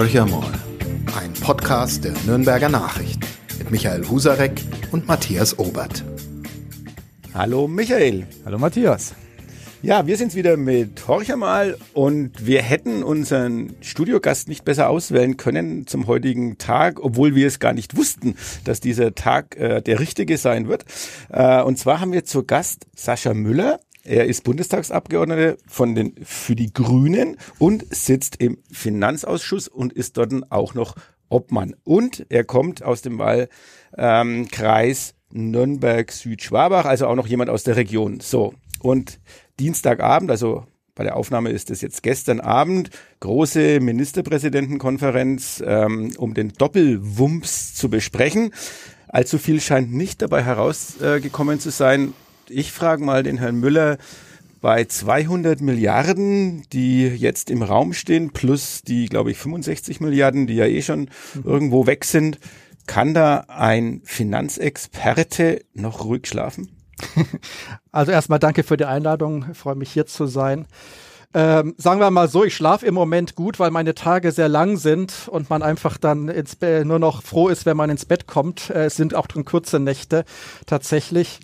Horcher mal. Ein Podcast der Nürnberger Nachrichten mit Michael Husarek und Matthias Obert. Hallo Michael. Hallo Matthias. Ja, wir sind's wieder mit Horcher mal und wir hätten unseren Studiogast nicht besser auswählen können zum heutigen Tag, obwohl wir es gar nicht wussten, dass dieser Tag äh, der richtige sein wird. Äh, und zwar haben wir zu Gast Sascha Müller. Er ist Bundestagsabgeordneter von den, für die Grünen und sitzt im Finanzausschuss und ist dort auch noch Obmann. Und er kommt aus dem Wahlkreis ähm, Nürnberg-Südschwabach, also auch noch jemand aus der Region. So. Und Dienstagabend, also bei der Aufnahme ist es jetzt gestern Abend, große Ministerpräsidentenkonferenz, ähm, um den Doppelwumps zu besprechen. Allzu viel scheint nicht dabei herausgekommen äh, zu sein ich frage mal den Herrn Müller, bei 200 Milliarden, die jetzt im Raum stehen, plus die, glaube ich, 65 Milliarden, die ja eh schon mhm. irgendwo weg sind, kann da ein Finanzexperte noch ruhig schlafen? Also erstmal danke für die Einladung. Ich freue mich hier zu sein. Ähm, sagen wir mal so, ich schlafe im Moment gut, weil meine Tage sehr lang sind und man einfach dann ins nur noch froh ist, wenn man ins Bett kommt. Äh, es sind auch drin kurze Nächte tatsächlich.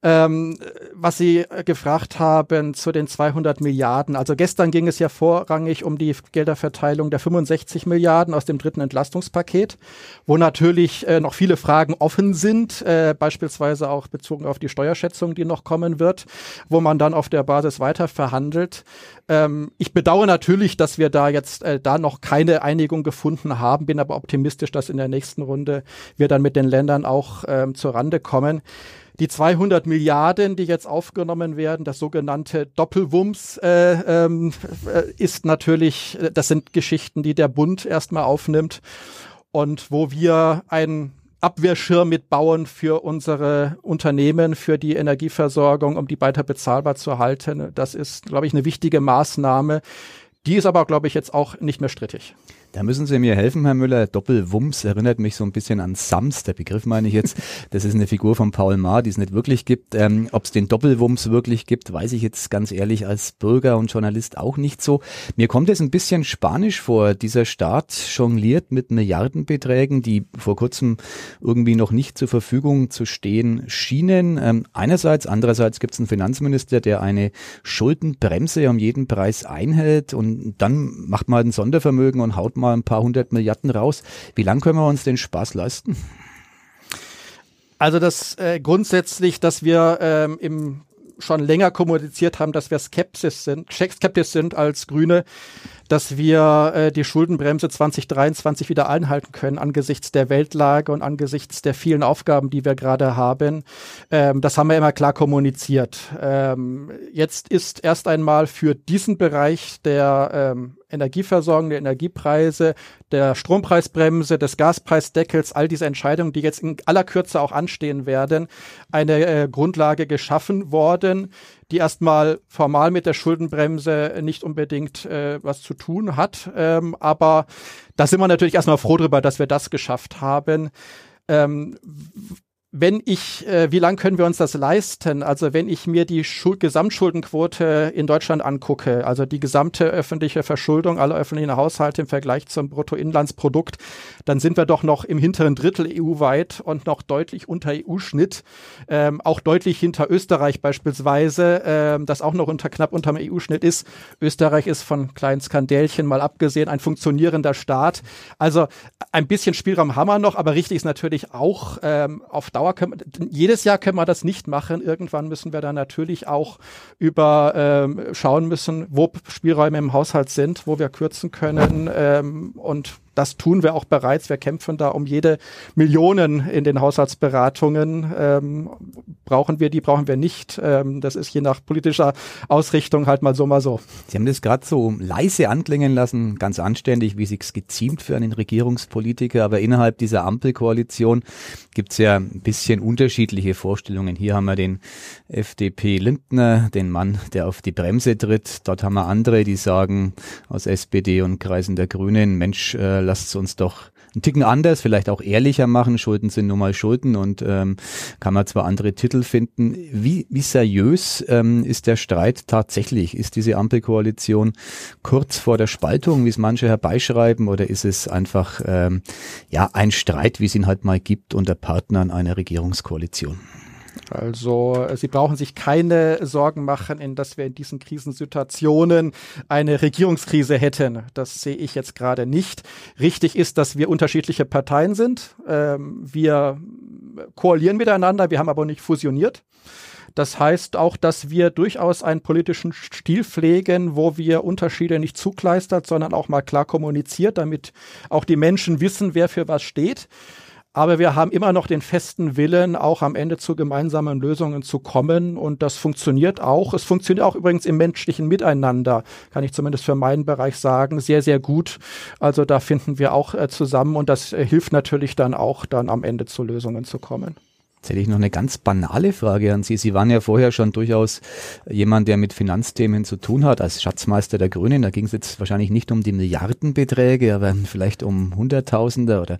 Ähm, was Sie gefragt haben zu den 200 Milliarden. Also gestern ging es ja vorrangig um die Gelderverteilung der 65 Milliarden aus dem dritten Entlastungspaket, wo natürlich äh, noch viele Fragen offen sind, äh, beispielsweise auch bezogen auf die Steuerschätzung, die noch kommen wird, wo man dann auf der Basis weiter verhandelt. Ähm, ich bedauere natürlich, dass wir da jetzt äh, da noch keine Einigung gefunden haben, bin aber optimistisch, dass in der nächsten Runde wir dann mit den Ländern auch ähm, zur Rande kommen. Die 200 Milliarden, die jetzt aufgenommen werden, das sogenannte Doppelwumms, äh, ähm, äh, ist natürlich, das sind Geschichten, die der Bund erstmal aufnimmt und wo wir ein Abwehrschirm mitbauen für unsere Unternehmen, für die Energieversorgung, um die weiter bezahlbar zu halten. Das ist, glaube ich, eine wichtige Maßnahme. Die ist aber, glaube ich, jetzt auch nicht mehr strittig. Da müssen Sie mir helfen, Herr Müller. Doppelwumms erinnert mich so ein bisschen an Sams, der Begriff meine ich jetzt. Das ist eine Figur von Paul Maar, die es nicht wirklich gibt. Ähm, Ob es den Doppelwumms wirklich gibt, weiß ich jetzt ganz ehrlich als Bürger und Journalist auch nicht so. Mir kommt es ein bisschen spanisch vor. Dieser Staat jongliert mit Milliardenbeträgen, die vor kurzem irgendwie noch nicht zur Verfügung zu stehen schienen. Ähm, einerseits, andererseits gibt es einen Finanzminister, der eine Schuldenbremse um jeden Preis einhält und dann macht man halt ein Sondervermögen und haut mal ein paar hundert Milliarden raus. Wie lange können wir uns den Spaß leisten? Also das äh, grundsätzlich, dass wir ähm, im schon länger kommuniziert haben, dass wir skeptisch sind, skeptisch sind als Grüne, dass wir äh, die Schuldenbremse 2023 wieder einhalten können angesichts der Weltlage und angesichts der vielen Aufgaben, die wir gerade haben. Ähm, das haben wir immer klar kommuniziert. Ähm, jetzt ist erst einmal für diesen Bereich der ähm, Energieversorgung, der Energiepreise, der Strompreisbremse, des Gaspreisdeckels, all diese Entscheidungen, die jetzt in aller Kürze auch anstehen werden, eine äh, Grundlage geschaffen worden, die erstmal formal mit der Schuldenbremse nicht unbedingt äh, was zu tun hat. Ähm, aber da sind wir natürlich erstmal froh drüber, dass wir das geschafft haben. Ähm, wenn ich, äh, wie lang können wir uns das leisten? Also wenn ich mir die Schuld Gesamtschuldenquote in Deutschland angucke, also die gesamte öffentliche Verschuldung aller öffentlichen Haushalte im Vergleich zum Bruttoinlandsprodukt, dann sind wir doch noch im hinteren Drittel EU-weit und noch deutlich unter EU-Schnitt, ähm, auch deutlich hinter Österreich beispielsweise, ähm, das auch noch unter knapp unterm EU-Schnitt ist. Österreich ist von kleinen Skandälchen mal abgesehen ein funktionierender Staat. Also ein bisschen Spielraum haben wir noch, aber richtig ist natürlich auch ähm, auf Dauer können, jedes Jahr können wir das nicht machen. Irgendwann müssen wir dann natürlich auch über ähm, schauen müssen, wo Spielräume im Haushalt sind, wo wir kürzen können ähm, und das tun wir auch bereits. Wir kämpfen da um jede Millionen in den Haushaltsberatungen. Ähm, brauchen wir die, brauchen wir nicht. Ähm, das ist je nach politischer Ausrichtung halt mal so, mal so. Sie haben das gerade so leise anklingen lassen, ganz anständig, wie sich's geziemt für einen Regierungspolitiker. Aber innerhalb dieser Ampelkoalition gibt's ja ein bisschen unterschiedliche Vorstellungen. Hier haben wir den FDP Lindner, den Mann, der auf die Bremse tritt. Dort haben wir andere, die sagen aus SPD und Kreisen der Grünen, Mensch, äh, lasst uns doch einen Ticken anders, vielleicht auch ehrlicher machen. Schulden sind nun mal Schulden und ähm, kann man zwar andere Titel finden. Wie, wie seriös ähm, ist der Streit tatsächlich? Ist diese Ampelkoalition kurz vor der Spaltung, wie es manche herbeischreiben, oder ist es einfach ähm, ja ein Streit, wie es ihn halt mal gibt unter Partnern einer Regierungskoalition? Also äh, Sie brauchen sich keine Sorgen machen, in dass wir in diesen Krisensituationen eine Regierungskrise hätten. Das sehe ich jetzt gerade nicht. Richtig ist, dass wir unterschiedliche Parteien sind. Ähm, wir koalieren miteinander, wir haben aber nicht fusioniert. Das heißt auch, dass wir durchaus einen politischen Stil pflegen, wo wir Unterschiede nicht zukleistert, sondern auch mal klar kommuniziert, damit auch die Menschen wissen, wer für was steht. Aber wir haben immer noch den festen Willen, auch am Ende zu gemeinsamen Lösungen zu kommen. Und das funktioniert auch. Es funktioniert auch übrigens im menschlichen Miteinander, kann ich zumindest für meinen Bereich sagen, sehr, sehr gut. Also da finden wir auch äh, zusammen und das äh, hilft natürlich dann auch, dann am Ende zu Lösungen zu kommen. Jetzt hätte ich noch eine ganz banale Frage an Sie. Sie waren ja vorher schon durchaus jemand, der mit Finanzthemen zu tun hat, als Schatzmeister der Grünen. Da ging es jetzt wahrscheinlich nicht um die Milliardenbeträge, aber vielleicht um Hunderttausende oder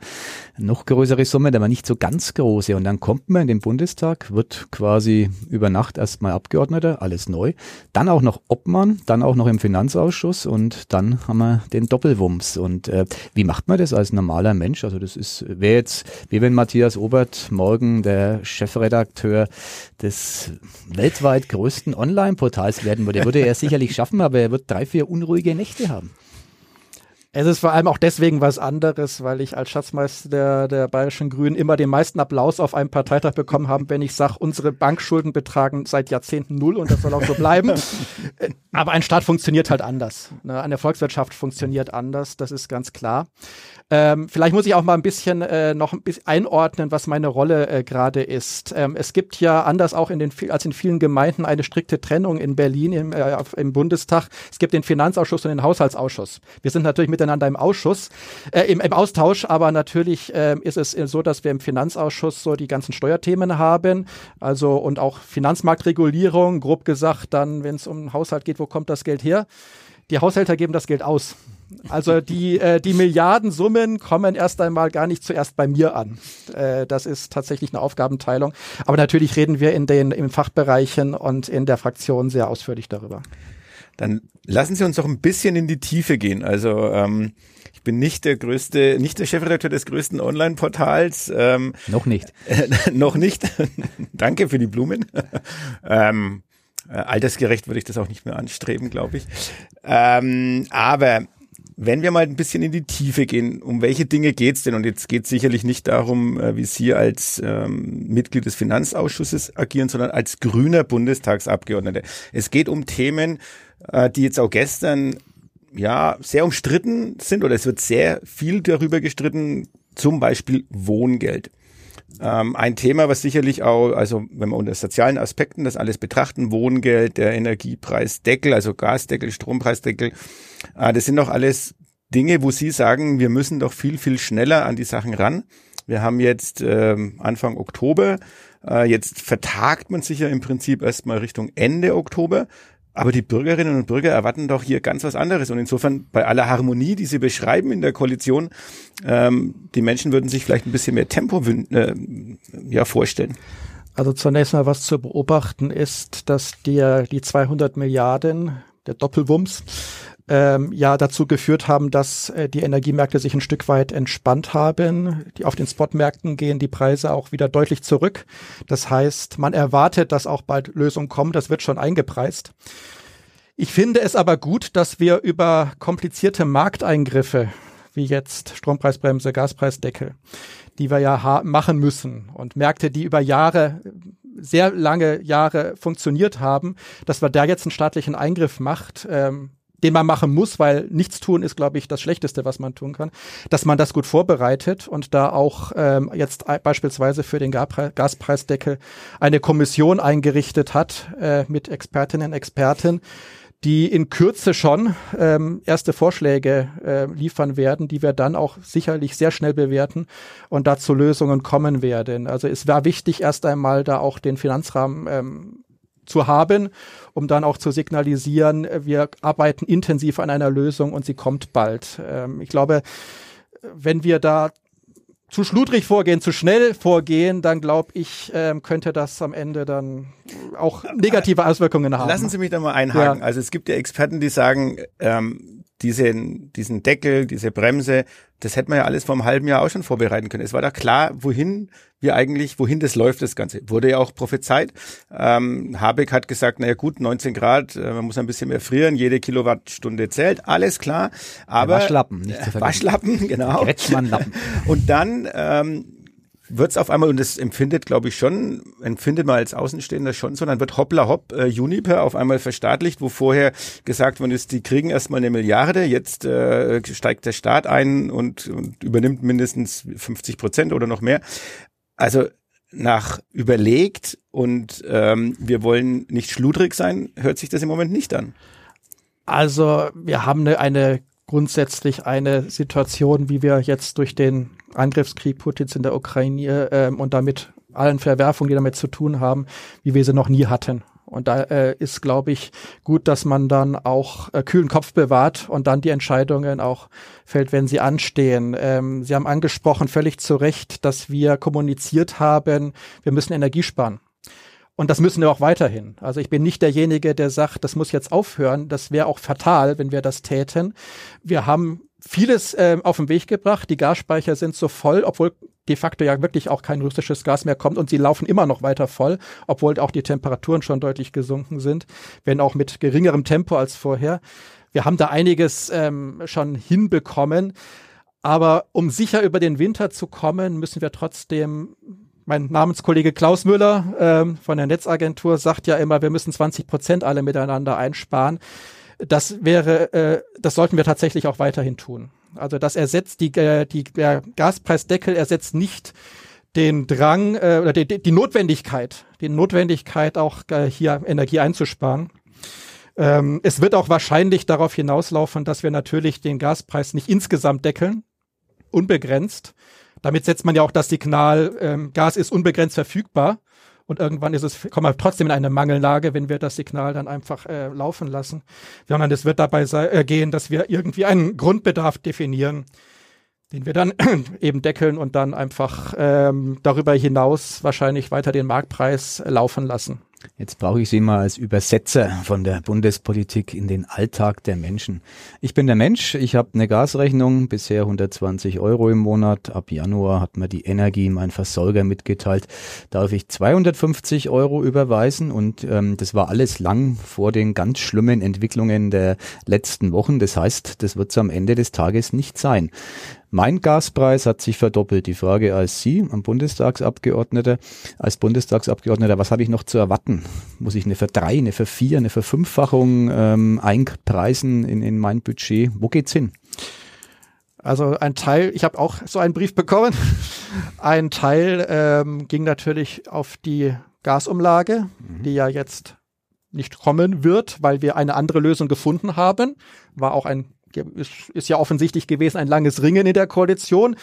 noch größere Summen, aber nicht so ganz große. Und dann kommt man in den Bundestag, wird quasi über Nacht erstmal Abgeordneter, alles neu. Dann auch noch Obmann, dann auch noch im Finanzausschuss und dann haben wir den Doppelwumms. Und äh, wie macht man das als normaler Mensch? Also das ist, wäre jetzt, wie wenn Matthias Obert morgen der Chefredakteur des weltweit größten Online-Portals werden würde. Er würde er sicherlich schaffen, aber er wird drei, vier unruhige Nächte haben. Es ist vor allem auch deswegen was anderes, weil ich als Schatzmeister der, der Bayerischen Grünen immer den meisten Applaus auf einem Parteitag bekommen habe, wenn ich sage, unsere Bankschulden betragen seit Jahrzehnten null und das soll auch so bleiben. Aber ein Staat funktioniert halt anders. Ne? Eine Volkswirtschaft funktioniert anders, das ist ganz klar. Ähm, vielleicht muss ich auch mal ein bisschen äh, noch ein bisschen einordnen, was meine Rolle äh, gerade ist. Ähm, es gibt ja anders auch in den als in vielen Gemeinden eine strikte Trennung in Berlin im, äh, im Bundestag. Es gibt den Finanzausschuss und den Haushaltsausschuss. Wir sind natürlich miteinander im Ausschuss, äh, im, im Austausch, aber natürlich äh, ist es so, dass wir im Finanzausschuss so die ganzen Steuerthemen haben, also und auch Finanzmarktregulierung, grob gesagt, dann, wenn es um Haushalt geht, wo kommt das Geld her? Die Haushälter geben das Geld aus. Also die, äh, die Milliardensummen kommen erst einmal gar nicht zuerst bei mir an. Äh, das ist tatsächlich eine Aufgabenteilung. Aber natürlich reden wir in den in Fachbereichen und in der Fraktion sehr ausführlich darüber. Dann lassen Sie uns doch ein bisschen in die Tiefe gehen. Also ähm, ich bin nicht der größte, nicht der Chefredakteur des größten Online-Portals. Ähm, noch nicht. Äh, noch nicht. Danke für die Blumen. ähm, äh, altersgerecht würde ich das auch nicht mehr anstreben, glaube ich. Ähm, aber wenn wir mal ein bisschen in die Tiefe gehen, um welche Dinge geht's denn? Und jetzt geht es sicherlich nicht darum, äh, wie Sie als ähm, Mitglied des Finanzausschusses agieren, sondern als grüner Bundestagsabgeordneter. Es geht um Themen, äh, die jetzt auch gestern ja sehr umstritten sind oder es wird sehr viel darüber gestritten, zum Beispiel Wohngeld. Ähm, ein Thema, was sicherlich auch, also wenn wir unter sozialen Aspekten das alles betrachten, Wohngeld, der Energiepreisdeckel, also Gasdeckel, Strompreisdeckel, äh, das sind doch alles Dinge, wo Sie sagen, wir müssen doch viel, viel schneller an die Sachen ran. Wir haben jetzt ähm, Anfang Oktober, äh, jetzt vertagt man sich ja im Prinzip erstmal Richtung Ende Oktober. Aber die Bürgerinnen und Bürger erwarten doch hier ganz was anderes. Und insofern bei aller Harmonie, die Sie beschreiben in der Koalition, ähm, die Menschen würden sich vielleicht ein bisschen mehr Tempo äh, ja, vorstellen. Also zunächst mal was zu beobachten ist, dass die, die 200 Milliarden, der Doppelwumms, ähm, ja dazu geführt haben, dass äh, die Energiemärkte sich ein Stück weit entspannt haben. Die auf den Spotmärkten gehen die Preise auch wieder deutlich zurück. Das heißt, man erwartet, dass auch bald Lösungen kommen. Das wird schon eingepreist. Ich finde es aber gut, dass wir über komplizierte Markteingriffe wie jetzt Strompreisbremse, Gaspreisdeckel, die wir ja machen müssen und Märkte, die über Jahre sehr lange Jahre funktioniert haben, dass man da jetzt einen staatlichen Eingriff macht, ähm, den man machen muss, weil nichts tun ist, glaube ich, das Schlechteste, was man tun kann, dass man das gut vorbereitet und da auch ähm, jetzt beispielsweise für den Gaspreisdeckel eine Kommission eingerichtet hat äh, mit Expertinnen und Experten, die in Kürze schon ähm, erste Vorschläge äh, liefern werden, die wir dann auch sicherlich sehr schnell bewerten und da zu Lösungen kommen werden. Also es war wichtig, erst einmal da auch den Finanzrahmen ähm, zu haben, um dann auch zu signalisieren, wir arbeiten intensiv an einer Lösung und sie kommt bald. Ähm, ich glaube, wenn wir da zu schludrig vorgehen, zu schnell vorgehen, dann glaube ich, ähm, könnte das am Ende dann auch negative Auswirkungen haben. Lassen Sie mich da mal einhaken. Ja. Also es gibt ja Experten, die sagen, ähm, diesen, diesen Deckel, diese Bremse, das hätte man ja alles vor einem halben Jahr auch schon vorbereiten können. Es war da klar, wohin wir eigentlich, wohin das läuft, das Ganze. Wurde ja auch prophezeit. Ähm, Habeck hat gesagt, naja gut, 19 Grad, äh, man muss ein bisschen mehr frieren, jede Kilowattstunde zählt, alles klar. Aber Waschlappen, nicht zu vergessen. Waschlappen, genau. Kretschmannlappen. Und dann ähm, wird es auf einmal, und das empfindet, glaube ich, schon, empfindet man als Außenstehender schon so, dann wird hoppla hopp äh, Juniper auf einmal verstaatlicht, wo vorher gesagt worden ist, die kriegen erstmal eine Milliarde, jetzt äh, steigt der Staat ein und, und übernimmt mindestens 50 Prozent oder noch mehr. Also nach überlegt und ähm, wir wollen nicht schludrig sein, hört sich das im Moment nicht an. Also wir haben eine, eine grundsätzlich eine Situation, wie wir jetzt durch den Angriffskrieg Putins in der Ukraine äh, und damit allen Verwerfungen, die damit zu tun haben, wie wir sie noch nie hatten. Und da äh, ist, glaube ich, gut, dass man dann auch äh, kühlen Kopf bewahrt und dann die Entscheidungen auch fällt, wenn sie anstehen. Ähm, sie haben angesprochen, völlig zu Recht, dass wir kommuniziert haben, wir müssen Energie sparen. Und das müssen wir auch weiterhin. Also ich bin nicht derjenige, der sagt, das muss jetzt aufhören. Das wäre auch fatal, wenn wir das täten. Wir haben vieles äh, auf den Weg gebracht. Die Gasspeicher sind so voll, obwohl de facto ja wirklich auch kein russisches Gas mehr kommt und sie laufen immer noch weiter voll, obwohl auch die Temperaturen schon deutlich gesunken sind, wenn auch mit geringerem Tempo als vorher. Wir haben da einiges ähm, schon hinbekommen, aber um sicher über den Winter zu kommen, müssen wir trotzdem mein Namenskollege Klaus Müller ähm, von der Netzagentur sagt ja immer, wir müssen 20 Prozent alle miteinander einsparen. Das wäre, äh, das sollten wir tatsächlich auch weiterhin tun. Also das ersetzt die, äh, die der Gaspreisdeckel ersetzt nicht den Drang äh, oder die, die Notwendigkeit, die Notwendigkeit auch äh, hier Energie einzusparen. Ähm, es wird auch wahrscheinlich darauf hinauslaufen, dass wir natürlich den Gaspreis nicht insgesamt deckeln, unbegrenzt. Damit setzt man ja auch das Signal, ähm, Gas ist unbegrenzt verfügbar und irgendwann ist es, kommen wir trotzdem in eine Mangellage, wenn wir das Signal dann einfach äh, laufen lassen. Sondern es wird dabei sei, äh, gehen, dass wir irgendwie einen Grundbedarf definieren, den wir dann eben deckeln und dann einfach ähm, darüber hinaus wahrscheinlich weiter den Marktpreis laufen lassen. Jetzt brauche ich Sie mal als Übersetzer von der Bundespolitik in den Alltag der Menschen. Ich bin der Mensch, ich habe eine Gasrechnung, bisher 120 Euro im Monat. Ab Januar hat mir die Energie mein Versorger mitgeteilt, darf ich 250 Euro überweisen und ähm, das war alles lang vor den ganz schlimmen Entwicklungen der letzten Wochen. Das heißt, das wird es am Ende des Tages nicht sein. Mein Gaspreis hat sich verdoppelt. Die Frage als Sie, am Bundestagsabgeordneter, als Bundestagsabgeordneter, was habe ich noch zu erwarten? Muss ich eine Verdrei-, eine Vervier-, eine Verfünffachung ähm, einpreisen in, in mein Budget? Wo geht's hin? Also ein Teil, ich habe auch so einen Brief bekommen. Ein Teil ähm, ging natürlich auf die Gasumlage, mhm. die ja jetzt nicht kommen wird, weil wir eine andere Lösung gefunden haben. War auch ein ist, ist ja offensichtlich gewesen ein langes Ringen in der Koalition.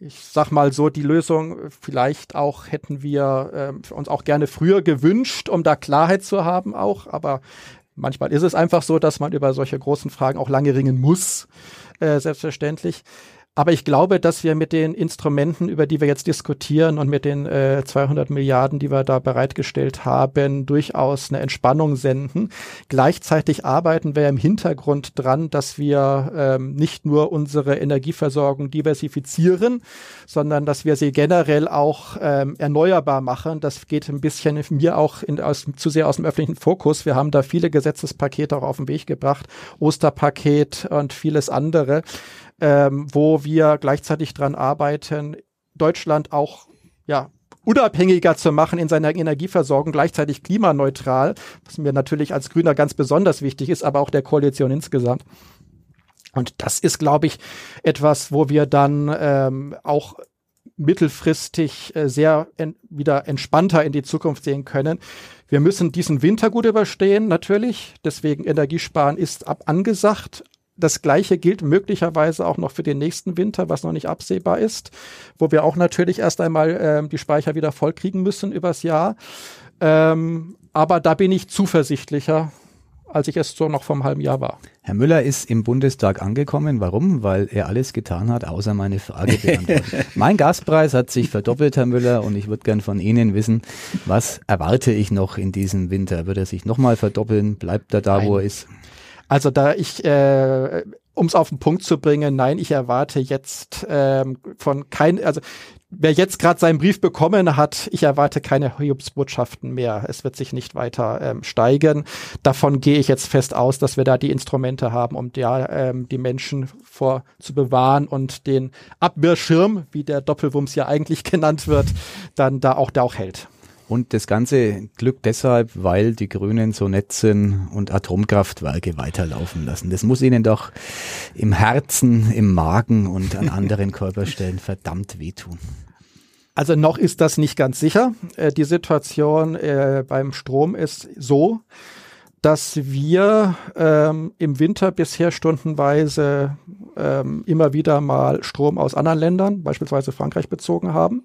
Ich sag mal so, die Lösung vielleicht auch hätten wir äh, uns auch gerne früher gewünscht, um da Klarheit zu haben auch. Aber manchmal ist es einfach so, dass man über solche großen Fragen auch lange ringen muss, äh, selbstverständlich. Aber ich glaube, dass wir mit den Instrumenten, über die wir jetzt diskutieren und mit den äh, 200 Milliarden, die wir da bereitgestellt haben, durchaus eine Entspannung senden. Gleichzeitig arbeiten wir im Hintergrund dran, dass wir ähm, nicht nur unsere Energieversorgung diversifizieren, sondern dass wir sie generell auch ähm, erneuerbar machen. Das geht ein bisschen mir auch in, aus, zu sehr aus dem öffentlichen Fokus. Wir haben da viele Gesetzespakete auch auf den Weg gebracht, Osterpaket und vieles andere ähm, wo wir gleichzeitig dran arbeiten, Deutschland auch ja unabhängiger zu machen in seiner Energieversorgung, gleichzeitig klimaneutral, was mir natürlich als Grüner ganz besonders wichtig ist, aber auch der Koalition insgesamt. Und das ist, glaube ich, etwas, wo wir dann ähm, auch mittelfristig äh, sehr en wieder entspannter in die Zukunft sehen können. Wir müssen diesen Winter gut überstehen, natürlich. Deswegen Energiesparen ist ab angesagt das Gleiche gilt möglicherweise auch noch für den nächsten Winter, was noch nicht absehbar ist, wo wir auch natürlich erst einmal äh, die Speicher wieder vollkriegen müssen übers Jahr. Ähm, aber da bin ich zuversichtlicher als ich es so noch vom halben Jahr war. Herr Müller ist im Bundestag angekommen. Warum? Weil er alles getan hat, außer meine Frage beantworten. mein Gaspreis hat sich verdoppelt, Herr Müller, und ich würde gern von Ihnen wissen, was erwarte ich noch in diesem Winter? Wird er sich nochmal verdoppeln? Bleibt er da, Nein. wo er ist? Also da ich, äh, um es auf den Punkt zu bringen, nein, ich erwarte jetzt ähm, von kein, also wer jetzt gerade seinen Brief bekommen hat, ich erwarte keine Hiobsbotschaften mehr. Es wird sich nicht weiter ähm, steigern. Davon gehe ich jetzt fest aus, dass wir da die Instrumente haben, um ja, ähm, die Menschen vor zu bewahren und den Abwehrschirm, wie der Doppelwumms ja eigentlich genannt wird, dann da auch, da auch hält. Und das ganze Glück deshalb, weil die Grünen so nett sind und Atomkraftwerke weiterlaufen lassen. Das muss ihnen doch im Herzen, im Magen und an anderen Körperstellen verdammt wehtun. Also noch ist das nicht ganz sicher. Äh, die Situation äh, beim Strom ist so, dass wir ähm, im Winter bisher stundenweise ähm, immer wieder mal Strom aus anderen Ländern, beispielsweise Frankreich, bezogen haben.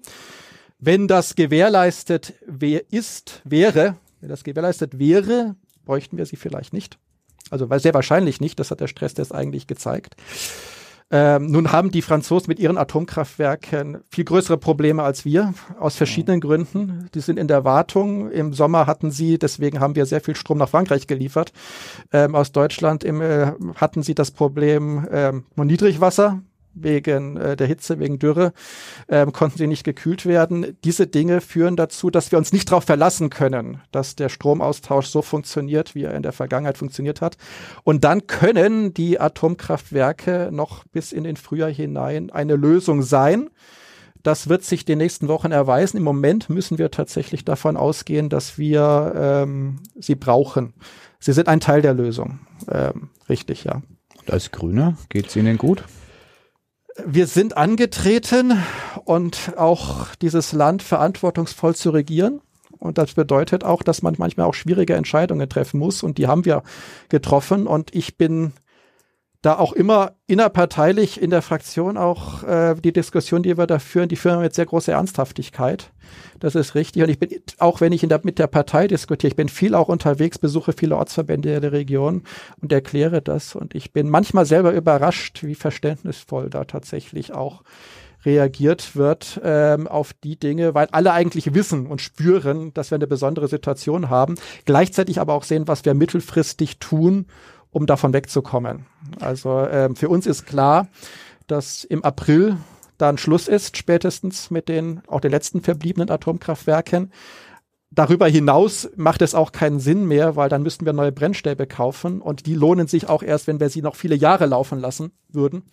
Wenn das gewährleistet wär, ist, wäre, wenn das gewährleistet wäre, bräuchten wir sie vielleicht nicht. Also sehr wahrscheinlich nicht, das hat der Stresstest eigentlich gezeigt. Ähm, nun haben die Franzosen mit ihren Atomkraftwerken viel größere Probleme als wir, aus verschiedenen Gründen. Die sind in der Wartung. Im Sommer hatten sie, deswegen haben wir sehr viel Strom nach Frankreich geliefert. Ähm, aus Deutschland im, äh, hatten sie das Problem ähm, Niedrigwasser wegen äh, der Hitze, wegen Dürre, ähm, konnten sie nicht gekühlt werden. Diese Dinge führen dazu, dass wir uns nicht darauf verlassen können, dass der Stromaustausch so funktioniert, wie er in der Vergangenheit funktioniert hat. Und dann können die Atomkraftwerke noch bis in den Frühjahr hinein eine Lösung sein. Das wird sich den nächsten Wochen erweisen. Im Moment müssen wir tatsächlich davon ausgehen, dass wir ähm, sie brauchen. Sie sind ein Teil der Lösung. Ähm, richtig, ja. Und als Grüner geht es Ihnen gut? Wir sind angetreten und auch dieses Land verantwortungsvoll zu regieren. Und das bedeutet auch, dass man manchmal auch schwierige Entscheidungen treffen muss. Und die haben wir getroffen. Und ich bin da auch immer innerparteilich in der Fraktion auch äh, die Diskussion, die wir da führen, die führen wir mit sehr großer Ernsthaftigkeit. Das ist richtig. Und ich bin, auch wenn ich in der, mit der Partei diskutiere, ich bin viel auch unterwegs, besuche viele Ortsverbände der Region und erkläre das. Und ich bin manchmal selber überrascht, wie verständnisvoll da tatsächlich auch reagiert wird ähm, auf die Dinge, weil alle eigentlich wissen und spüren, dass wir eine besondere Situation haben, gleichzeitig aber auch sehen, was wir mittelfristig tun, um davon wegzukommen. Also ähm, für uns ist klar, dass im April dann Schluss ist, spätestens mit den auch den letzten verbliebenen Atomkraftwerken. Darüber hinaus macht es auch keinen Sinn mehr, weil dann müssten wir neue Brennstäbe kaufen und die lohnen sich auch erst, wenn wir sie noch viele Jahre laufen lassen würden.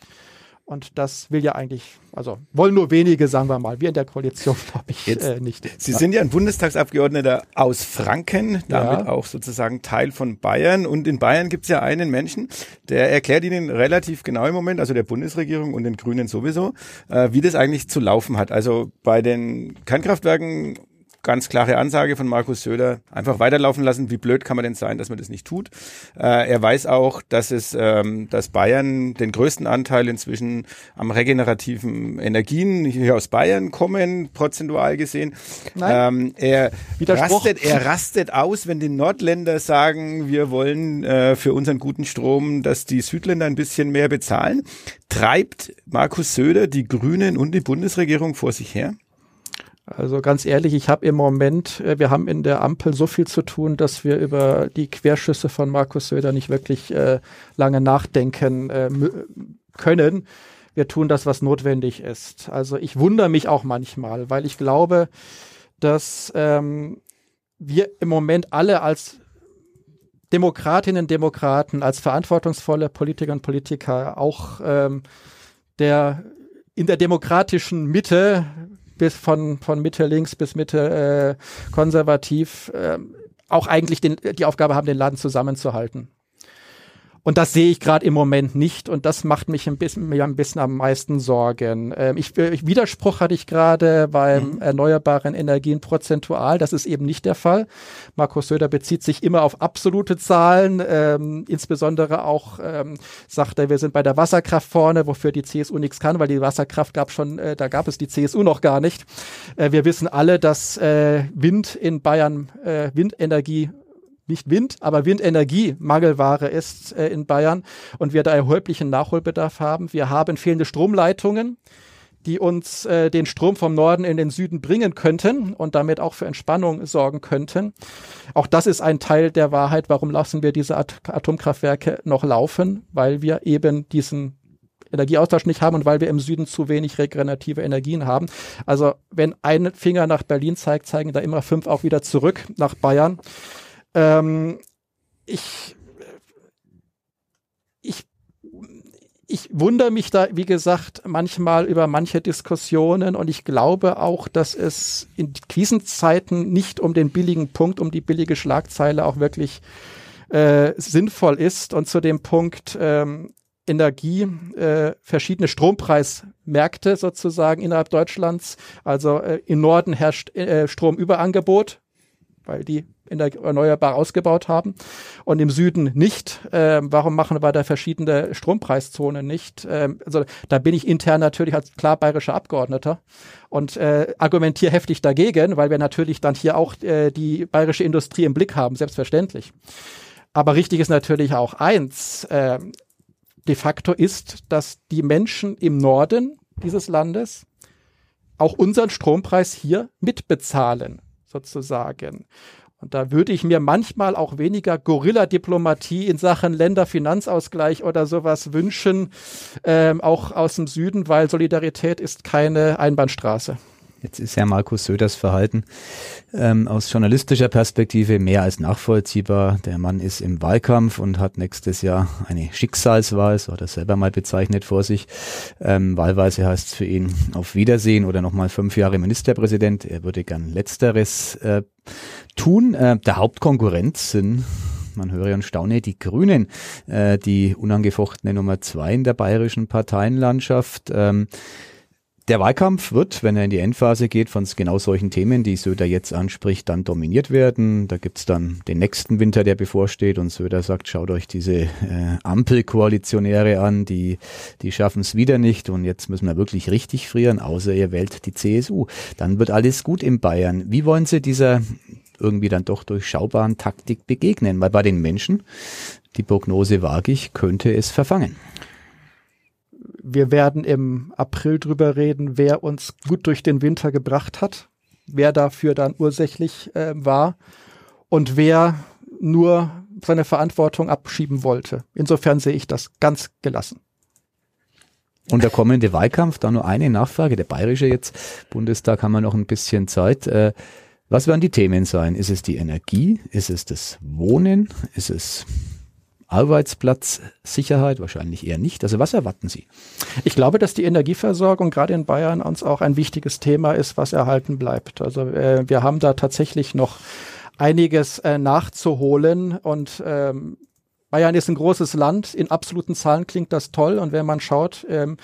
Und das will ja eigentlich, also wollen nur wenige, sagen wir mal. Wir in der Koalition, glaube ich, Jetzt, äh, nicht. Sie sind ja ein Bundestagsabgeordneter aus Franken, damit Ja. auch sozusagen Teil von Bayern. Und in Bayern gibt es ja einen Menschen, der erklärt Ihnen relativ genau im Moment, also der Bundesregierung und den Grünen sowieso, äh, wie das eigentlich zu laufen hat. Also bei den Kernkraftwerken ganz klare Ansage von Markus Söder, einfach weiterlaufen lassen. Wie blöd kann man denn sein, dass man das nicht tut? Äh, er weiß auch, dass es, ähm, dass Bayern den größten Anteil inzwischen am regenerativen Energien hier aus Bayern kommen, prozentual gesehen. Nein. Ähm, er rastet, er rastet aus, wenn die Nordländer sagen, wir wollen äh, für unseren guten Strom, dass die Südländer ein bisschen mehr bezahlen. Treibt Markus Söder die Grünen und die Bundesregierung vor sich her? Also ganz ehrlich, ich habe im Moment, äh, wir haben in der Ampel so viel zu tun, dass wir über die Querschüsse von Markus Söder nicht wirklich äh, lange nachdenken äh, können. Wir tun das, was notwendig ist. Also ich wundere mich auch manchmal, weil ich glaube, dass ähm, wir im Moment alle als Demokratinnen, Demokraten, als verantwortungsvolle Politiker und Politiker auch ähm, der in der demokratischen Mitte bis von, von Mitte links bis Mitte äh, konservativ ähm, auch eigentlich den, die Aufgabe haben, den Laden zusammenzuhalten. Und das sehe ich gerade im Moment nicht und das macht mich ein bisschen, mir ein bisschen am meisten Sorgen. Ähm, ich, ich, Widerspruch hatte ich gerade beim erneuerbaren Energien prozentual. Das ist eben nicht der Fall. Markus Söder bezieht sich immer auf absolute Zahlen, ähm, insbesondere auch ähm, sagt er, wir sind bei der Wasserkraft vorne, wofür die CSU nichts kann, weil die Wasserkraft gab schon, äh, da gab es die CSU noch gar nicht. Äh, wir wissen alle, dass äh, Wind in Bayern, äh, Windenergie nicht Wind, aber Windenergie Mangelware ist äh, in Bayern und wir da erheblichen Nachholbedarf haben. Wir haben fehlende Stromleitungen die uns äh, den Strom vom Norden in den Süden bringen könnten und damit auch für Entspannung sorgen könnten. Auch das ist ein Teil der Wahrheit. Warum lassen wir diese At Atomkraftwerke noch laufen? Weil wir eben diesen Energieaustausch nicht haben und weil wir im Süden zu wenig regenerative Energien haben. Also wenn ein Finger nach Berlin zeigt, zeigen da immer fünf auch wieder zurück nach Bayern. Ähm, ich ich ich wundere mich da, wie gesagt, manchmal über manche Diskussionen. Und ich glaube auch, dass es in Krisenzeiten nicht um den billigen Punkt, um die billige Schlagzeile auch wirklich äh, sinnvoll ist. Und zu dem Punkt ähm, Energie, äh, verschiedene Strompreismärkte sozusagen innerhalb Deutschlands. Also äh, im Norden herrscht äh, Stromüberangebot, weil die erneuerbar ausgebaut haben und im Süden nicht. Ähm, warum machen wir da verschiedene Strompreiszonen nicht? Ähm, also da bin ich intern natürlich als klar bayerischer Abgeordneter und äh, argumentiere heftig dagegen, weil wir natürlich dann hier auch äh, die bayerische Industrie im Blick haben, selbstverständlich. Aber richtig ist natürlich auch eins, äh, de facto ist, dass die Menschen im Norden dieses Landes auch unseren Strompreis hier mitbezahlen, sozusagen. Und da würde ich mir manchmal auch weniger Gorilla-Diplomatie in Sachen Länderfinanzausgleich oder sowas wünschen, ähm, auch aus dem Süden, weil Solidarität ist keine Einbahnstraße. Jetzt ist ja Markus Söders Verhalten ähm, aus journalistischer Perspektive mehr als nachvollziehbar. Der Mann ist im Wahlkampf und hat nächstes Jahr eine Schicksalswahl, so hat er selber mal bezeichnet vor sich. Ähm, wahlweise heißt es für ihn auf Wiedersehen oder nochmal fünf Jahre Ministerpräsident. Er würde gern Letzteres äh, tun. Äh, der Hauptkonkurrent sind man höre und staune, die Grünen, äh, die unangefochtene Nummer zwei in der bayerischen Parteienlandschaft. Ähm, der Wahlkampf wird, wenn er in die Endphase geht, von genau solchen Themen, die Söder jetzt anspricht, dann dominiert werden. Da gibt's dann den nächsten Winter, der bevorsteht und Söder sagt, schaut euch diese äh, Ampelkoalitionäre an, die, die schaffen es wieder nicht und jetzt müssen wir wirklich richtig frieren, außer ihr wählt die CSU. Dann wird alles gut in Bayern. Wie wollen Sie dieser irgendwie dann doch durchschaubaren Taktik begegnen? Weil bei den Menschen, die Prognose wage ich, könnte es verfangen wir werden im April drüber reden, wer uns gut durch den Winter gebracht hat, wer dafür dann ursächlich äh, war und wer nur seine Verantwortung abschieben wollte. Insofern sehe ich das ganz gelassen. Und der kommende Wahlkampf, da nur eine Nachfrage, der bayerische jetzt, Bundestag haben wir noch ein bisschen Zeit. Äh, was werden die Themen sein? Ist es die Energie? Ist es das Wohnen? Ist es Arbeitsplatzsicherheit? Wahrscheinlich eher nicht. Also was erwarten Sie? Ich glaube, dass die Energieversorgung gerade in Bayern uns auch ein wichtiges Thema ist, was erhalten bleibt. Also äh, wir haben da tatsächlich noch einiges äh, nachzuholen und ähm, Bayern ist ein großes Land. In absoluten Zahlen klingt das toll. Und wenn man schaut, ähm,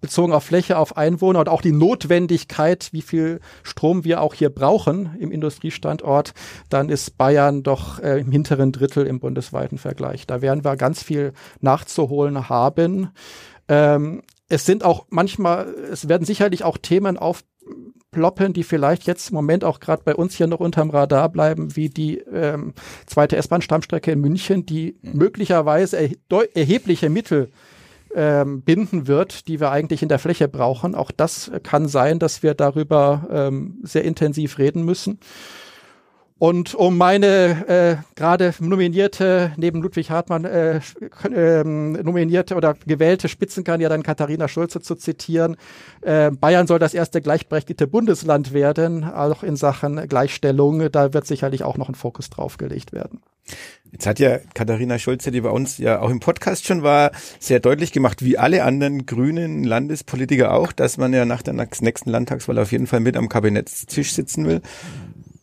bezogen auf Fläche, auf Einwohner und auch die Notwendigkeit, wie viel Strom wir auch hier brauchen im Industriestandort, dann ist Bayern doch äh, im hinteren Drittel im bundesweiten Vergleich. Da werden wir ganz viel nachzuholen haben. Ähm, es sind auch manchmal, es werden sicherlich auch Themen aufploppen, die vielleicht jetzt im Moment auch gerade bei uns hier noch unterm Radar bleiben, wie die ähm, zweite S-Bahn-Stammstrecke in München, die möglicherweise er erhebliche Mittel ähm, binden wird, die wir eigentlich in der Fläche brauchen. Auch das kann sein, dass wir darüber ähm, sehr intensiv reden müssen. Und um meine äh, gerade nominierte, neben Ludwig Hartmann, äh, ähm, nominierte oder gewählte Spitzenkandidatin Katharina Schulze zu zitieren, äh, Bayern soll das erste gleichberechtigte Bundesland werden, auch in Sachen Gleichstellung. Da wird sicherlich auch noch ein Fokus drauf gelegt werden. Jetzt hat ja Katharina Schulze, die bei uns ja auch im Podcast schon war, sehr deutlich gemacht, wie alle anderen grünen Landespolitiker auch, dass man ja nach der nächsten Landtagswahl auf jeden Fall mit am Kabinettstisch sitzen will.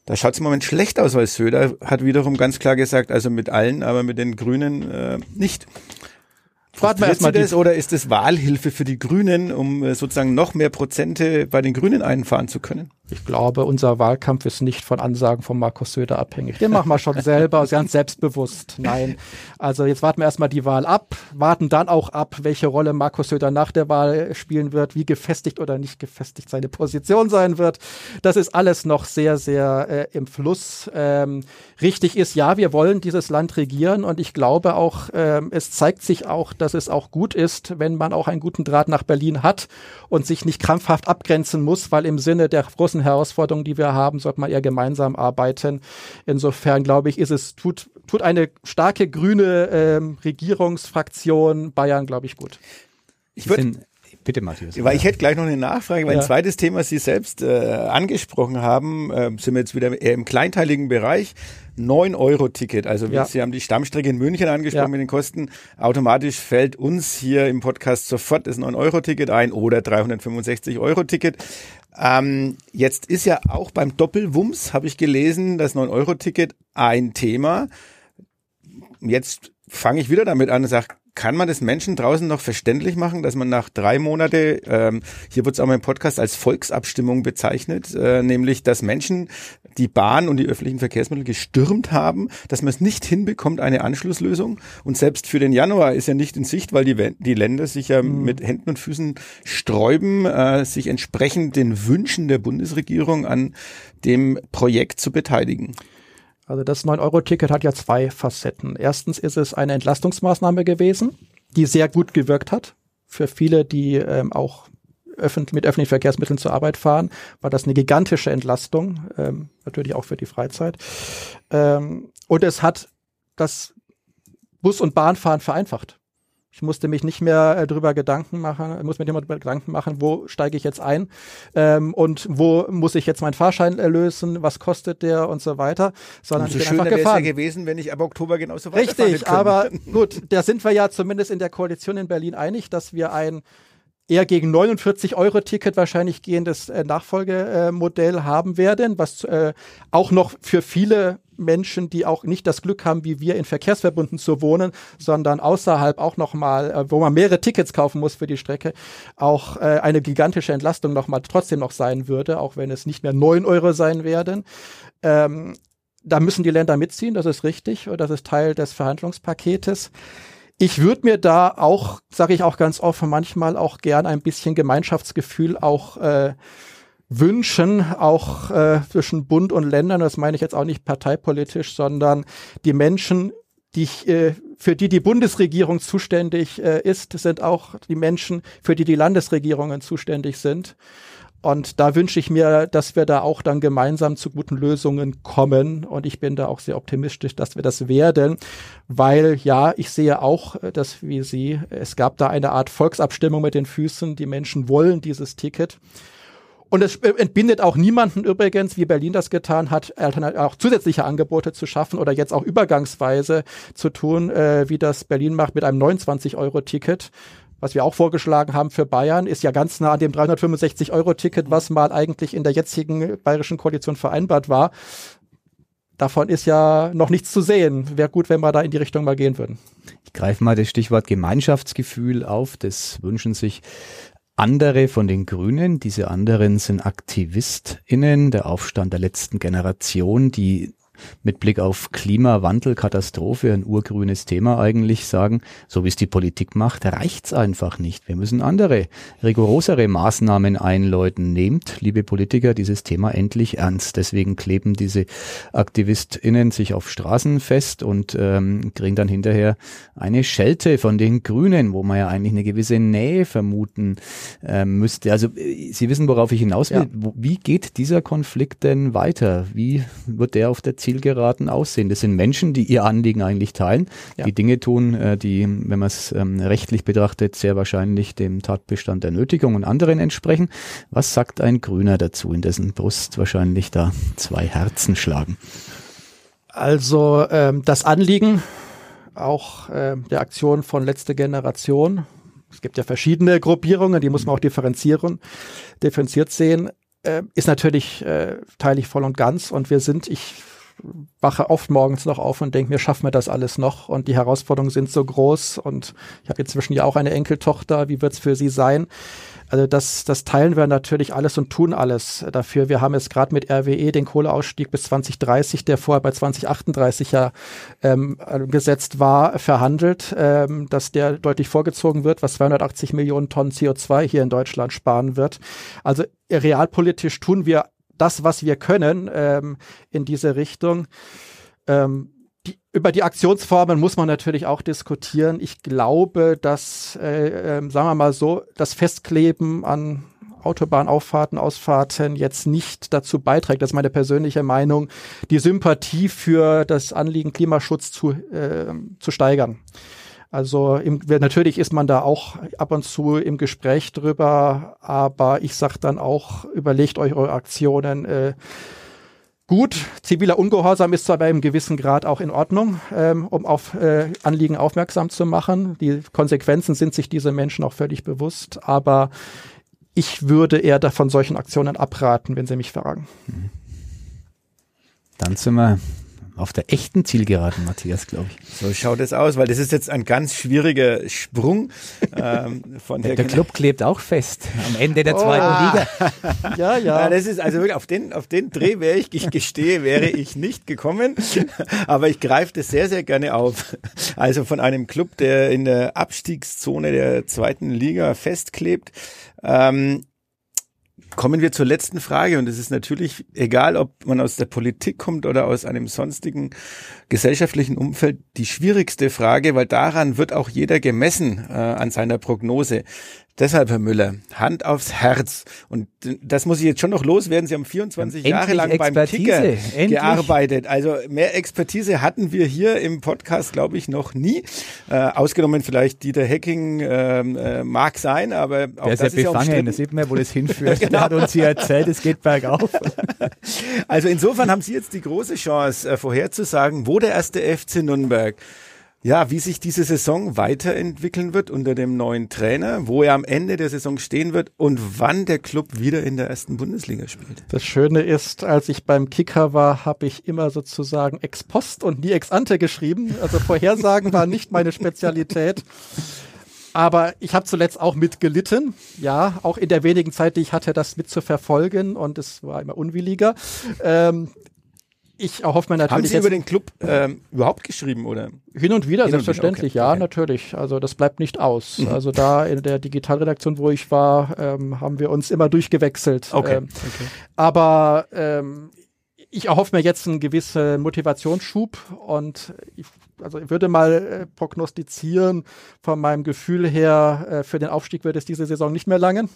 Da schaut es im Moment schlecht aus, weil Söder hat wiederum ganz klar gesagt, also mit allen, aber mit den Grünen äh, nicht. Warten wir erstmal das oder ist das Wahlhilfe für die Grünen, um äh, sozusagen noch mehr Prozente bei den Grünen einfahren zu können? Ich glaube, unser Wahlkampf ist nicht von Ansagen von Markus Söder abhängig. Den machen wir schon selber, ganz selbstbewusst. Nein. Also jetzt warten wir erstmal die Wahl ab, warten dann auch ab, welche Rolle Markus Söder nach der Wahl spielen wird, wie gefestigt oder nicht gefestigt seine Position sein wird. Das ist alles noch sehr, sehr äh, im Fluss. Ähm, richtig ist, ja, wir wollen dieses Land regieren und ich glaube auch, ähm, es zeigt sich auch, dass es auch gut ist, wenn man auch einen guten Draht nach Berlin hat und sich nicht krampfhaft abgrenzen muss, weil im Sinne der großen großen Herausforderungen, die wir haben, sollte man eher gemeinsam arbeiten. Insofern glaube ich, ist es, tut, tut eine starke grüne ähm, Regierungsfraktion Bayern, glaube ich, gut. Ich würde Bitte, Matthias. Weil ich hätte gleich noch eine Nachfrage, weil ja. ein zweites Thema Sie selbst äh, angesprochen haben, äh, sind wir jetzt wieder eher im kleinteiligen Bereich. 9-Euro-Ticket. Also ja. Sie haben die Stammstrecke in München angesprochen ja. mit den Kosten. Automatisch fällt uns hier im Podcast sofort das 9-Euro-Ticket ein oder 365-Euro-Ticket. Ähm, jetzt ist ja auch beim Doppelwumms, habe ich gelesen, das 9-Euro-Ticket ein Thema. Jetzt fange ich wieder damit an und sage, kann man das Menschen draußen noch verständlich machen, dass man nach drei Monate, ähm, hier wird es auch mal im Podcast als Volksabstimmung bezeichnet, äh, nämlich dass Menschen die Bahn und die öffentlichen Verkehrsmittel gestürmt haben, dass man es nicht hinbekommt, eine Anschlusslösung. Und selbst für den Januar ist ja nicht in Sicht, weil die, die Länder sich ja mhm. mit Händen und Füßen sträuben, äh, sich entsprechend den Wünschen der Bundesregierung an dem Projekt zu beteiligen. Also das 9-Euro-Ticket hat ja zwei Facetten. Erstens ist es eine Entlastungsmaßnahme gewesen, die sehr gut gewirkt hat. Für viele, die ähm, auch öffentlich, mit öffentlichen Verkehrsmitteln zur Arbeit fahren, war das eine gigantische Entlastung, ähm, natürlich auch für die Freizeit. Ähm, und es hat das Bus- und Bahnfahren vereinfacht. Ich musste mich nicht mehr äh, drüber Gedanken machen, muss mir nicht mehr drüber Gedanken machen, wo steige ich jetzt ein ähm, und wo muss ich jetzt meinen Fahrschein erlösen, was kostet der und so weiter, sondern so ich bin einfach gefahren. ja gewesen, wenn ich ab Oktober genauso Richtig, aber gut, da sind wir ja zumindest in der Koalition in Berlin einig, dass wir ein eher gegen 49 Euro Ticket wahrscheinlich gehendes äh, Nachfolgemodell haben werden, was äh, auch noch für viele Menschen, die auch nicht das Glück haben, wie wir in Verkehrsverbunden zu wohnen, sondern außerhalb auch nochmal, äh, wo man mehrere Tickets kaufen muss für die Strecke, auch äh, eine gigantische Entlastung nochmal trotzdem noch sein würde, auch wenn es nicht mehr neun Euro sein werden. Ähm, da müssen die Länder mitziehen, das ist richtig, das ist Teil des Verhandlungspaketes. Ich würde mir da auch, sage ich auch ganz offen, manchmal auch gern ein bisschen Gemeinschaftsgefühl auch äh, wünschen, auch äh, zwischen Bund und Ländern. Das meine ich jetzt auch nicht parteipolitisch, sondern die Menschen, die ich, äh, für die die Bundesregierung zuständig äh, ist, sind auch die Menschen, für die die Landesregierungen zuständig sind. Und da wünsche ich mir, dass wir da auch dann gemeinsam zu guten Lösungen kommen. Und ich bin da auch sehr optimistisch, dass wir das werden, weil ja, ich sehe auch, dass wie Sie, es gab da eine Art Volksabstimmung mit den Füßen. Die Menschen wollen dieses Ticket. Und es entbindet auch niemanden übrigens, wie Berlin das getan hat, auch zusätzliche Angebote zu schaffen oder jetzt auch übergangsweise zu tun, äh, wie das Berlin macht mit einem 29-Euro-Ticket was wir auch vorgeschlagen haben für Bayern, ist ja ganz nah an dem 365-Euro-Ticket, was mal eigentlich in der jetzigen bayerischen Koalition vereinbart war. Davon ist ja noch nichts zu sehen. Wäre gut, wenn wir da in die Richtung mal gehen würden. Ich greife mal das Stichwort Gemeinschaftsgefühl auf. Das wünschen sich andere von den Grünen. Diese anderen sind AktivistInnen, der Aufstand der letzten Generation, die mit Blick auf Klimawandel, Katastrophe, ein urgrünes Thema eigentlich sagen, so wie es die Politik macht, reicht's einfach nicht. Wir müssen andere, rigorosere Maßnahmen einläuten. Nehmt, liebe Politiker, dieses Thema endlich ernst. Deswegen kleben diese AktivistInnen sich auf Straßen fest und ähm, kriegen dann hinterher eine Schelte von den Grünen, wo man ja eigentlich eine gewisse Nähe vermuten äh, müsste. Also äh, Sie wissen, worauf ich hinaus will. Ja. Wie geht dieser Konflikt denn weiter? Wie wird der auf der Zielgeraden aussehen. Das sind Menschen, die ihr Anliegen eigentlich teilen, ja. die Dinge tun, äh, die, wenn man es ähm, rechtlich betrachtet, sehr wahrscheinlich dem Tatbestand der Nötigung und anderen entsprechen. Was sagt ein Grüner dazu, in dessen Brust wahrscheinlich da zwei Herzen schlagen? Also ähm, das Anliegen auch äh, der Aktion von letzte Generation. Es gibt ja verschiedene Gruppierungen, die muss man auch differenzieren, differenziert sehen. Äh, ist natürlich äh, teile ich voll und ganz und wir sind, ich wache oft morgens noch auf und denke mir, schaffen wir das alles noch? Und die Herausforderungen sind so groß und ich habe inzwischen ja auch eine Enkeltochter. Wie wird es für sie sein? Also das, das teilen wir natürlich alles und tun alles dafür. Wir haben jetzt gerade mit RWE den Kohleausstieg bis 2030, der vorher bei 2038 ja ähm, gesetzt war, verhandelt, ähm, dass der deutlich vorgezogen wird, was 280 Millionen Tonnen CO2 hier in Deutschland sparen wird. Also realpolitisch tun wir das, was wir können ähm, in diese Richtung. Ähm, die, über die Aktionsformen muss man natürlich auch diskutieren. Ich glaube, dass, äh, äh, sagen wir mal so, das Festkleben an Autobahnauffahrten, Ausfahrten jetzt nicht dazu beiträgt, das ist meine persönliche Meinung, die Sympathie für das Anliegen Klimaschutz zu, äh, zu steigern. Also im, natürlich ist man da auch ab und zu im Gespräch drüber, aber ich sage dann auch, überlegt euch eure Aktionen. Äh, Gut, ziviler Ungehorsam ist zwar bei einem gewissen Grad auch in Ordnung, ähm, um auf äh, Anliegen aufmerksam zu machen. Die Konsequenzen sind sich diese Menschen auch völlig bewusst, aber ich würde eher davon solchen Aktionen abraten, wenn Sie mich fragen. Dann sind wir auf der echten Zielgeraden, Matthias, glaube ich. So schaut es aus, weil das ist jetzt ein ganz schwieriger Sprung ähm, von der. Der Club klebt auch fest am Ende der oh. zweiten Liga. ja, ja. ja. Das ist also wirklich auf den auf den Dreh wäre ich, ich gestehe, wäre ich nicht gekommen, aber ich greife das sehr sehr gerne auf. Also von einem Club, der in der Abstiegszone der zweiten Liga festklebt. Ähm, Kommen wir zur letzten Frage und es ist natürlich egal, ob man aus der Politik kommt oder aus einem sonstigen gesellschaftlichen Umfeld, die schwierigste Frage, weil daran wird auch jeder gemessen äh, an seiner Prognose. Deshalb, Herr Müller, Hand aufs Herz. Und das muss ich jetzt schon noch loswerden. Sie haben 24 Endlich Jahre lang Expertise. beim Kicker Endlich. gearbeitet. Also mehr Expertise hatten wir hier im Podcast, glaube ich, noch nie. Äh, ausgenommen vielleicht Dieter Hecking ähm, äh, mag sein, aber auch Der das ist ja befangen. Das sieht man, wo das hinführt. genau. Hat uns hier erzählt, es geht bergauf. also insofern haben Sie jetzt die große Chance, äh, vorherzusagen, wo der erste FC Nürnberg ja, wie sich diese Saison weiterentwickeln wird unter dem neuen Trainer, wo er am Ende der Saison stehen wird und wann der Club wieder in der ersten Bundesliga spielt. Das Schöne ist, als ich beim Kicker war, habe ich immer sozusagen ex post und nie ex ante geschrieben. Also Vorhersagen war nicht meine Spezialität. Aber ich habe zuletzt auch mitgelitten, ja, auch in der wenigen Zeit, die ich hatte, das mitzuverfolgen und es war immer unwilliger. Ähm, ich erhoffe mir natürlich. Haben Sie über den Club ähm, überhaupt geschrieben oder? Hin und wieder, Hin selbstverständlich, okay. ja, okay. natürlich. Also das bleibt nicht aus. Mhm. Also da in der Digitalredaktion, wo ich war, ähm, haben wir uns immer durchgewechselt. Okay. Ähm, okay. Aber ähm, ich erhoffe mir jetzt einen gewissen Motivationsschub und ich, also ich würde mal äh, prognostizieren, von meinem Gefühl her, äh, für den Aufstieg wird es diese Saison nicht mehr langen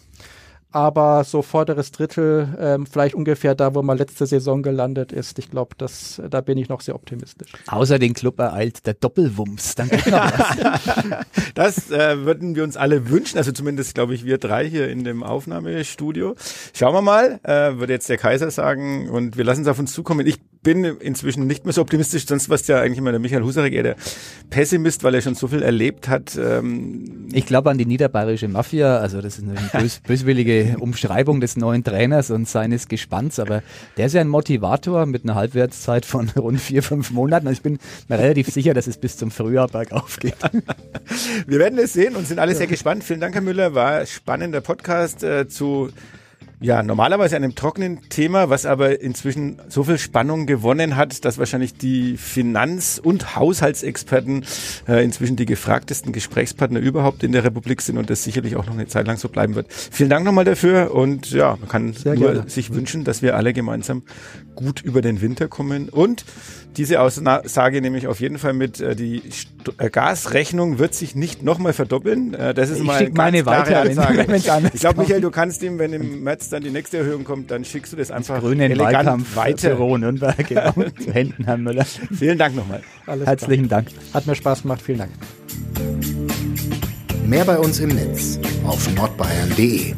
aber so vorderes Drittel, ähm, vielleicht ungefähr da, wo man letzte Saison gelandet ist. Ich glaube, das, da bin ich noch sehr optimistisch. Außer den Club ereilt der Doppelwumms. Dann geht noch was. das äh, würden wir uns alle wünschen, also zumindest glaube ich wir drei hier in dem Aufnahmestudio. Schauen wir mal, äh, würde jetzt der Kaiser sagen und wir lassen es auf uns zukommen. Ich bin inzwischen nicht mehr so optimistisch, sonst war es ja eigentlich immer der Michael Husarek eher der Pessimist, weil er schon so viel erlebt hat. Ähm ich glaube an die niederbayerische Mafia, also das ist eine bös böswillige Umschreibung des neuen Trainers und seines Gespanns, aber der ist ja ein Motivator mit einer Halbwertszeit von rund vier, fünf Monaten. Also ich bin mir relativ sicher, dass es bis zum Frühjahr bergauf geht. Wir werden es sehen und sind alle sehr gespannt. Vielen Dank, Herr Müller. War spannender Podcast äh, zu ja, normalerweise einem trockenen Thema, was aber inzwischen so viel Spannung gewonnen hat, dass wahrscheinlich die Finanz- und Haushaltsexperten äh, inzwischen die gefragtesten Gesprächspartner überhaupt in der Republik sind und das sicherlich auch noch eine Zeit lang so bleiben wird. Vielen Dank nochmal dafür und ja, man kann Sehr nur gerne. sich wünschen, dass wir alle gemeinsam gut über den Winter kommen und diese Aussage nehme ich auf jeden Fall mit. Äh, die St äh, Gasrechnung wird sich nicht nochmal verdoppeln. Äh, das ist ich mal eine meine weiter, Ansage. Wenn, ich glaube, Michael, du kannst ihm, wenn im März dann die nächste Erhöhung kommt, dann schickst du das einfach das grüne elegant Wahlkampf weiter. Büro Nürnberg, genau. Zu Händen, Herr Müller. Vielen Dank nochmal. Alles Herzlichen klar. Dank. Hat mir Spaß gemacht. Vielen Dank. Mehr bei uns im Netz auf nordbayern.de